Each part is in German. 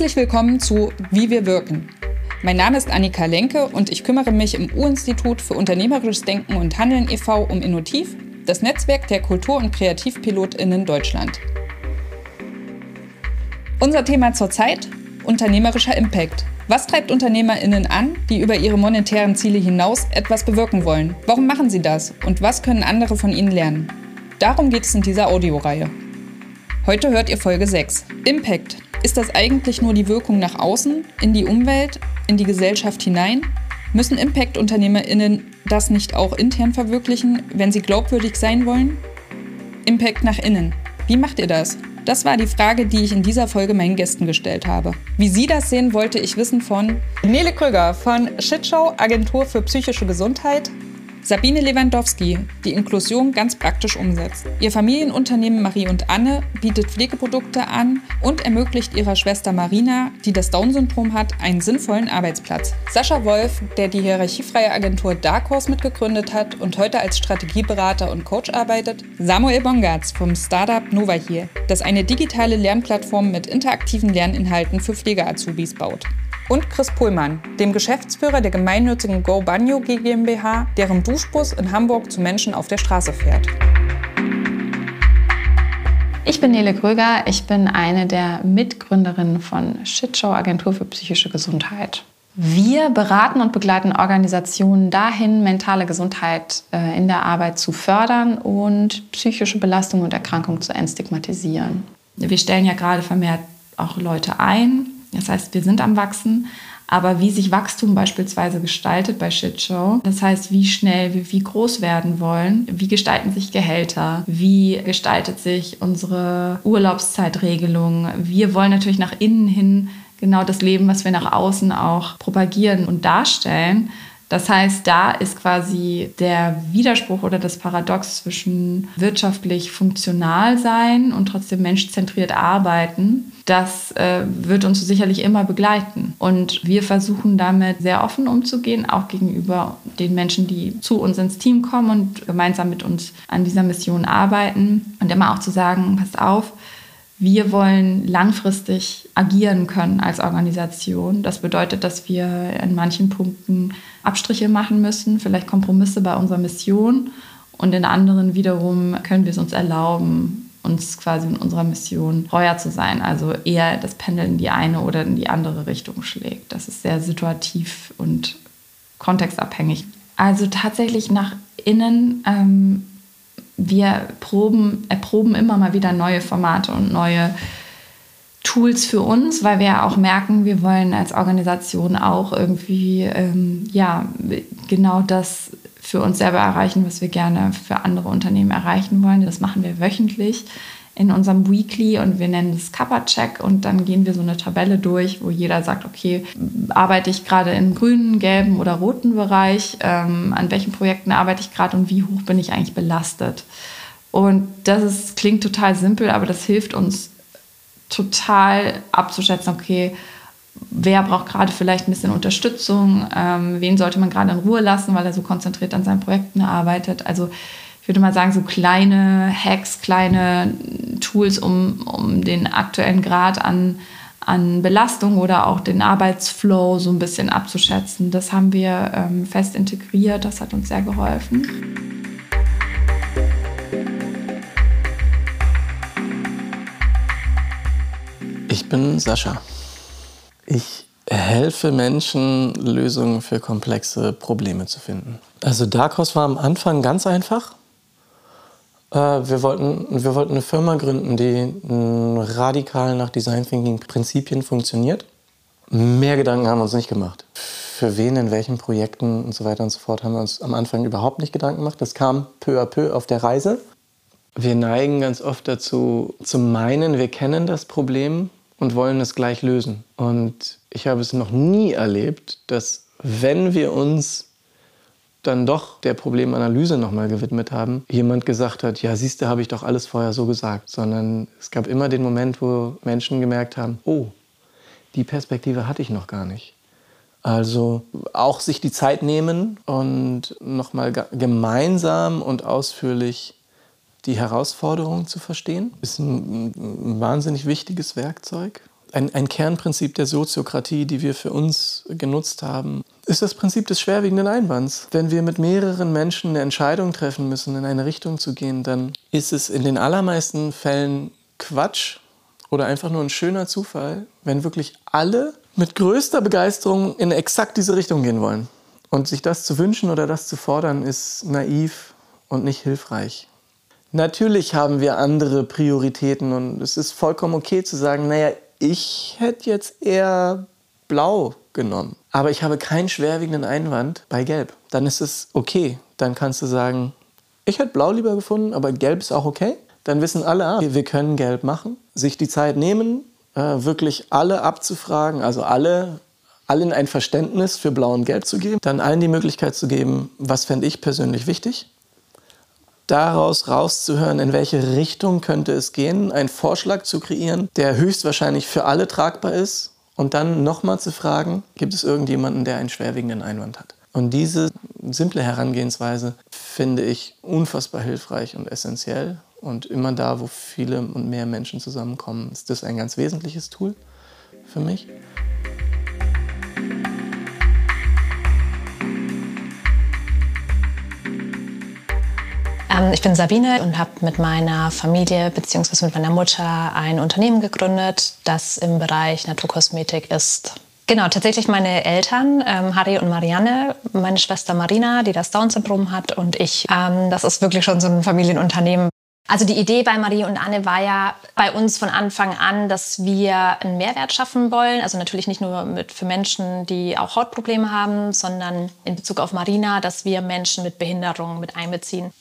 Herzlich willkommen zu Wie wir wirken. Mein Name ist Annika Lenke und ich kümmere mich im U-Institut für Unternehmerisches Denken und Handeln e.V. um Innotiv, das Netzwerk der Kultur- und KreativpilotInnen Deutschland. Unser Thema zurzeit: Unternehmerischer Impact. Was treibt UnternehmerInnen an, die über ihre monetären Ziele hinaus etwas bewirken wollen? Warum machen sie das? Und was können andere von ihnen lernen? Darum geht es in dieser Audioreihe. Heute hört ihr Folge 6. Impact. Ist das eigentlich nur die Wirkung nach außen, in die Umwelt, in die Gesellschaft hinein? Müssen Impact-UnternehmerInnen das nicht auch intern verwirklichen, wenn sie glaubwürdig sein wollen? Impact nach innen. Wie macht ihr das? Das war die Frage, die ich in dieser Folge meinen Gästen gestellt habe. Wie sie das sehen, wollte ich wissen von Nele Krüger von Shitshow Agentur für psychische Gesundheit, Sabine Lewandowski, die Inklusion ganz praktisch umsetzt. Ihr Familienunternehmen Marie und Anne bietet Pflegeprodukte an und ermöglicht ihrer Schwester Marina, die das Down-Syndrom hat, einen sinnvollen Arbeitsplatz. Sascha Wolf, der die hierarchiefreie Agentur Dark Horse mitgegründet hat und heute als Strategieberater und Coach arbeitet. Samuel Bongartz vom Startup Nova hier, das eine digitale Lernplattform mit interaktiven Lerninhalten für Pflegeazubis baut und Chris Pullmann, dem Geschäftsführer der gemeinnützigen Go Banyo GmbH, deren Duschbus in Hamburg zu Menschen auf der Straße fährt. Ich bin Nele Gröger, ich bin eine der Mitgründerinnen von Shitshow Agentur für psychische Gesundheit. Wir beraten und begleiten Organisationen dahin, mentale Gesundheit äh, in der Arbeit zu fördern und psychische Belastung und Erkrankung zu entstigmatisieren. Wir stellen ja gerade vermehrt auch Leute ein, das heißt, wir sind am Wachsen, aber wie sich Wachstum beispielsweise gestaltet bei Shitshow, das heißt, wie schnell wir wie groß werden wollen, wie gestalten sich Gehälter, wie gestaltet sich unsere Urlaubszeitregelung. Wir wollen natürlich nach innen hin genau das Leben, was wir nach außen auch propagieren und darstellen. Das heißt, da ist quasi der Widerspruch oder das Paradox zwischen wirtschaftlich funktional sein und trotzdem menschzentriert arbeiten. Das äh, wird uns sicherlich immer begleiten. Und wir versuchen damit sehr offen umzugehen, auch gegenüber den Menschen, die zu uns ins Team kommen und gemeinsam mit uns an dieser Mission arbeiten. Und immer auch zu sagen, passt auf, wir wollen langfristig agieren können als Organisation. Das bedeutet, dass wir in manchen Punkten Abstriche machen müssen, vielleicht Kompromisse bei unserer Mission. Und in anderen wiederum können wir es uns erlauben, uns quasi in unserer Mission treuer zu sein. Also eher das Pendel in die eine oder in die andere Richtung schlägt. Das ist sehr situativ und kontextabhängig. Also tatsächlich nach innen ähm, wir proben, erproben immer mal wieder neue Formate und neue Tools für uns, weil wir ja auch merken, wir wollen als Organisation auch irgendwie ähm, ja genau das für uns selber erreichen, was wir gerne für andere Unternehmen erreichen wollen. Das machen wir wöchentlich in unserem Weekly und wir nennen es Kappa-Check und dann gehen wir so eine Tabelle durch, wo jeder sagt, okay, arbeite ich gerade im grünen, gelben oder roten Bereich, ähm, an welchen Projekten arbeite ich gerade und wie hoch bin ich eigentlich belastet. Und das ist, klingt total simpel, aber das hilft uns total abzuschätzen, okay, wer braucht gerade vielleicht ein bisschen Unterstützung, ähm, wen sollte man gerade in Ruhe lassen, weil er so konzentriert an seinen Projekten arbeitet. Also würde mal sagen, so kleine Hacks, kleine Tools, um, um den aktuellen Grad an, an Belastung oder auch den Arbeitsflow so ein bisschen abzuschätzen. Das haben wir ähm, fest integriert, das hat uns sehr geholfen. Ich bin Sascha. Ich helfe Menschen, Lösungen für komplexe Probleme zu finden. Also Dark Horse war am Anfang ganz einfach. Äh, wir wollten, wir wollten eine Firma gründen, die radikal nach Design Thinking Prinzipien funktioniert. Mehr Gedanken haben wir uns nicht gemacht. Für wen, in welchen Projekten und so weiter und so fort haben wir uns am Anfang überhaupt nicht Gedanken gemacht. Das kam peu à peu auf der Reise. Wir neigen ganz oft dazu, zu meinen, wir kennen das Problem und wollen es gleich lösen. Und ich habe es noch nie erlebt, dass wenn wir uns dann doch der Problemanalyse nochmal gewidmet haben, jemand gesagt hat, ja, siehst du, habe ich doch alles vorher so gesagt. Sondern es gab immer den Moment, wo Menschen gemerkt haben, oh, die Perspektive hatte ich noch gar nicht. Also auch sich die Zeit nehmen und nochmal gemeinsam und ausführlich die Herausforderung zu verstehen, ist ein, ein wahnsinnig wichtiges Werkzeug. ein, ein Kernprinzip der Soziokratie, die wir für uns genutzt haben, ist das Prinzip des schwerwiegenden Einwands. Wenn wir mit mehreren Menschen eine Entscheidung treffen müssen, in eine Richtung zu gehen, dann ist es in den allermeisten Fällen Quatsch oder einfach nur ein schöner Zufall, wenn wirklich alle mit größter Begeisterung in exakt diese Richtung gehen wollen. Und sich das zu wünschen oder das zu fordern, ist naiv und nicht hilfreich. Natürlich haben wir andere Prioritäten und es ist vollkommen okay zu sagen, naja, ich hätte jetzt eher blau genommen. Aber ich habe keinen schwerwiegenden Einwand bei gelb. Dann ist es okay. Dann kannst du sagen, ich hätte blau lieber gefunden, aber gelb ist auch okay. Dann wissen alle, ah, wir können gelb machen. Sich die Zeit nehmen, äh, wirklich alle abzufragen, also alle allen ein Verständnis für Blau und Gelb zu geben, dann allen die Möglichkeit zu geben, was fände ich persönlich wichtig, daraus rauszuhören, in welche Richtung könnte es gehen, einen Vorschlag zu kreieren, der höchstwahrscheinlich für alle tragbar ist und dann nochmal zu fragen, gibt es irgendjemanden, der einen schwerwiegenden Einwand hat. Und diese simple Herangehensweise finde ich unfassbar hilfreich und essentiell. Und immer da, wo viele und mehr Menschen zusammenkommen, ist das ein ganz wesentliches Tool für mich. Ich bin Sabine und habe mit meiner Familie bzw. mit meiner Mutter ein Unternehmen gegründet, das im Bereich Naturkosmetik ist. Genau, tatsächlich meine Eltern, ähm, Harry und Marianne, meine Schwester Marina, die das Down-Syndrom hat und ich. Ähm, das ist wirklich schon so ein Familienunternehmen. Also die Idee bei Marie und Anne war ja bei uns von Anfang an, dass wir einen Mehrwert schaffen wollen. Also natürlich nicht nur mit, für Menschen, die auch Hautprobleme haben, sondern in Bezug auf Marina, dass wir Menschen mit Behinderungen mit einbeziehen.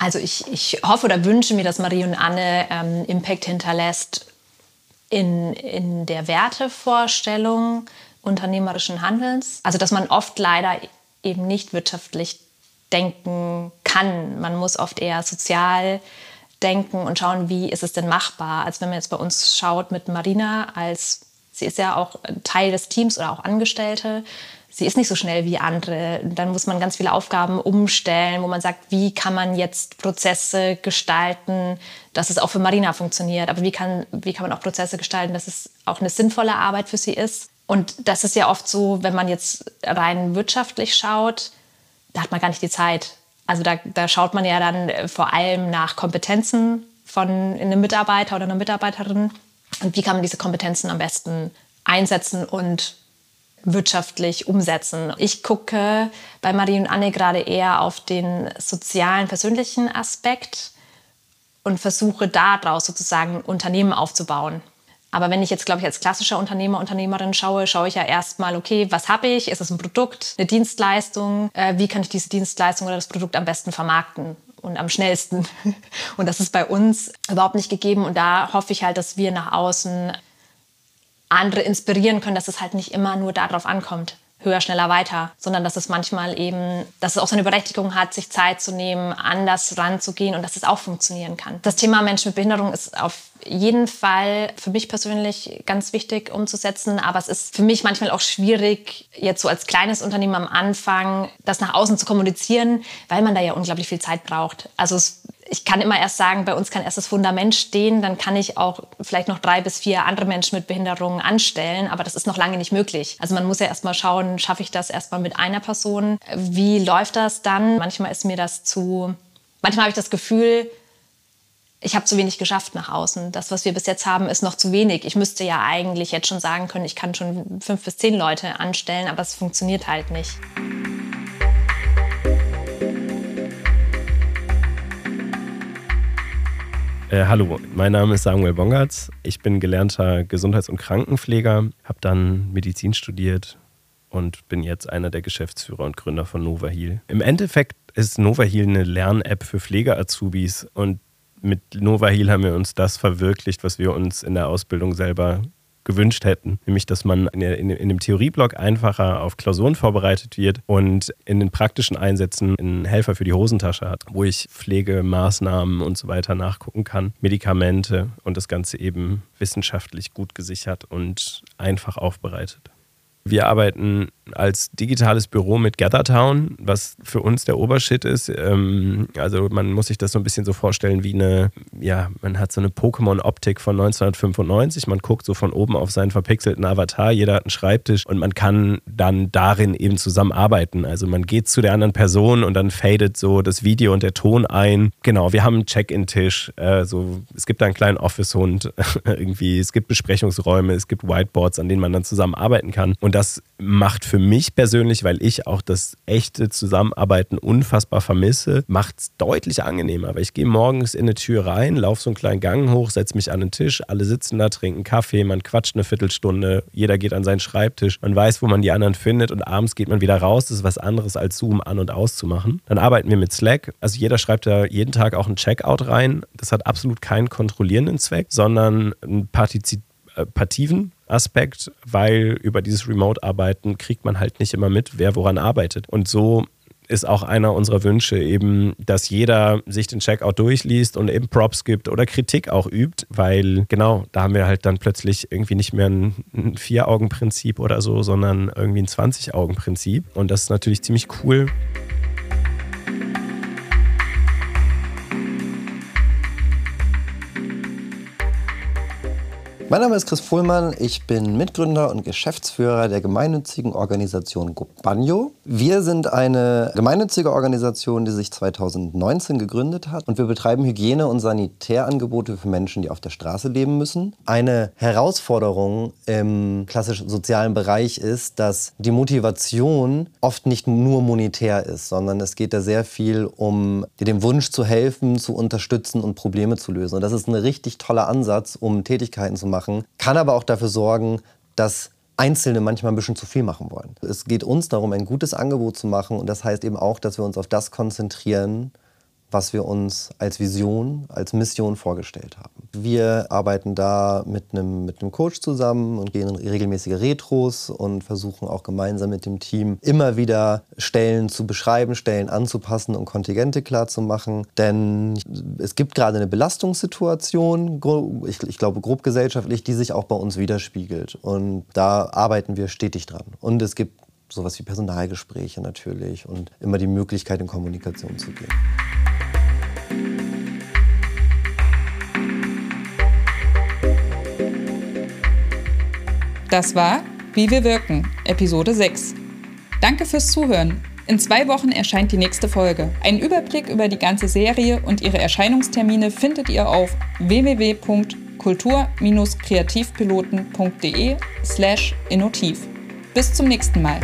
Also ich, ich hoffe oder wünsche mir, dass Marie und Anne ähm, Impact hinterlässt in, in der Wertevorstellung unternehmerischen Handelns. Also dass man oft leider eben nicht wirtschaftlich denken kann. Man muss oft eher sozial denken und schauen, wie ist es denn machbar. Als wenn man jetzt bei uns schaut mit Marina, als sie ist ja auch Teil des Teams oder auch Angestellte, sie ist nicht so schnell wie andere. Dann muss man ganz viele Aufgaben umstellen, wo man sagt, wie kann man jetzt Prozesse gestalten, dass es auch für Marina funktioniert. Aber wie kann, wie kann man auch Prozesse gestalten, dass es auch eine sinnvolle Arbeit für sie ist. Und das ist ja oft so, wenn man jetzt rein wirtschaftlich schaut, da hat man gar nicht die Zeit. Also da, da schaut man ja dann vor allem nach Kompetenzen von einem Mitarbeiter oder einer Mitarbeiterin. Und wie kann man diese Kompetenzen am besten einsetzen und wirtschaftlich umsetzen. Ich gucke bei Marie und Anne gerade eher auf den sozialen, persönlichen Aspekt und versuche daraus sozusagen Unternehmen aufzubauen. Aber wenn ich jetzt, glaube ich, als klassischer Unternehmer, Unternehmerin schaue, schaue ich ja erstmal, okay, was habe ich? Ist es ein Produkt, eine Dienstleistung? Äh, wie kann ich diese Dienstleistung oder das Produkt am besten vermarkten? Und am schnellsten. Und das ist bei uns überhaupt nicht gegeben. Und da hoffe ich halt, dass wir nach außen andere inspirieren können, dass es halt nicht immer nur darauf ankommt, höher, schneller, weiter, sondern dass es manchmal eben, dass es auch seine Berechtigung hat, sich Zeit zu nehmen, anders ranzugehen und dass es auch funktionieren kann. Das Thema Menschen mit Behinderung ist auf jeden Fall für mich persönlich ganz wichtig umzusetzen, aber es ist für mich manchmal auch schwierig, jetzt so als kleines Unternehmen am Anfang das nach außen zu kommunizieren, weil man da ja unglaublich viel Zeit braucht. Also es ich kann immer erst sagen, bei uns kann erst das Fundament stehen, dann kann ich auch vielleicht noch drei bis vier andere Menschen mit Behinderungen anstellen, aber das ist noch lange nicht möglich. Also man muss ja erst mal schauen, schaffe ich das erstmal mit einer Person? Wie läuft das dann? Manchmal ist mir das zu, manchmal habe ich das Gefühl, ich habe zu wenig geschafft nach außen. Das, was wir bis jetzt haben, ist noch zu wenig. Ich müsste ja eigentlich jetzt schon sagen können, ich kann schon fünf bis zehn Leute anstellen, aber es funktioniert halt nicht. Äh, hallo, mein Name ist Samuel Bongartz. Ich bin gelernter Gesundheits- und Krankenpfleger, habe dann Medizin studiert und bin jetzt einer der Geschäftsführer und Gründer von Nova Heal. Im Endeffekt ist Nova Heal eine Lern-App für Pflegeazubis und mit Nova Heal haben wir uns das verwirklicht, was wir uns in der Ausbildung selber gewünscht hätten. Nämlich, dass man in, in, in, dem Theorieblock einfacher auf Klausuren vorbereitet wird und in den praktischen Einsätzen einen Helfer für die Hosentasche hat, wo ich Pflegemaßnahmen und so weiter nachgucken kann, Medikamente und das Ganze eben wissenschaftlich gut gesichert und einfach aufbereitet. Wir arbeiten als digitales Büro mit GatherTown, was für uns der Obershit ist. Ähm, also man muss sich das so ein bisschen so vorstellen wie eine, ja, man hat so eine Pokémon-Optik von 1995. Man guckt so von oben auf seinen verpixelten Avatar, jeder hat einen Schreibtisch und man kann dann darin eben zusammenarbeiten. Also man geht zu der anderen Person und dann fadet so das Video und der Ton ein. Genau, wir haben einen Check-in-Tisch. Äh, so, es gibt da einen kleinen Office-Hund irgendwie. Es gibt Besprechungsräume, es gibt Whiteboards, an denen man dann zusammenarbeiten kann. Und das macht für mich persönlich, weil ich auch das echte Zusammenarbeiten unfassbar vermisse, macht es deutlich angenehmer. Weil ich gehe morgens in eine Tür rein, laufe so einen kleinen Gang hoch, setze mich an den Tisch, alle sitzen da, trinken Kaffee, man quatscht eine Viertelstunde, jeder geht an seinen Schreibtisch, man weiß, wo man die anderen findet und abends geht man wieder raus. Das ist was anderes als Zoom an- und auszumachen. Dann arbeiten wir mit Slack. Also jeder schreibt da jeden Tag auch ein Checkout rein. Das hat absolut keinen kontrollierenden Zweck, sondern einen partizipativen Aspekt, weil über dieses Remote-Arbeiten kriegt man halt nicht immer mit, wer woran arbeitet. Und so ist auch einer unserer Wünsche eben, dass jeder sich den Checkout durchliest und eben Props gibt oder Kritik auch übt, weil genau, da haben wir halt dann plötzlich irgendwie nicht mehr ein, ein Vier-Augen-Prinzip oder so, sondern irgendwie ein 20-Augen-Prinzip. Und das ist natürlich ziemlich cool. Mein Name ist Chris Fuhlmann, ich bin Mitgründer und Geschäftsführer der gemeinnützigen Organisation Gobagno. Wir sind eine gemeinnützige Organisation, die sich 2019 gegründet hat und wir betreiben Hygiene- und Sanitärangebote für Menschen, die auf der Straße leben müssen. Eine Herausforderung im klassisch sozialen Bereich ist, dass die Motivation oft nicht nur monetär ist, sondern es geht da sehr viel um dem Wunsch zu helfen, zu unterstützen und Probleme zu lösen. Und das ist ein richtig toller Ansatz, um Tätigkeiten zu machen machen, kann aber auch dafür sorgen, dass Einzelne manchmal ein bisschen zu viel machen wollen. Es geht uns darum, ein gutes Angebot zu machen und das heißt eben auch, dass wir uns auf das konzentrieren, was wir uns als Vision, als Mission vorgestellt haben. Wir arbeiten da mit einem, mit einem Coach zusammen und gehen in regelmäßige Retros und versuchen auch gemeinsam mit dem Team immer wieder Stellen zu beschreiben, Stellen anzupassen und Kontingente klar zu machen. Denn es gibt gerade eine Belastungssituation, ich, ich glaube grob gesellschaftlich, die sich auch bei uns widerspiegelt. Und da arbeiten wir stetig dran. Und es gibt sowas wie Personalgespräche natürlich und immer die Möglichkeit, in Kommunikation zu gehen. Das war Wie wir wirken, Episode 6. Danke fürs Zuhören. In zwei Wochen erscheint die nächste Folge. Einen Überblick über die ganze Serie und ihre Erscheinungstermine findet ihr auf www.kultur-kreativpiloten.de slash innotiv. Bis zum nächsten Mal.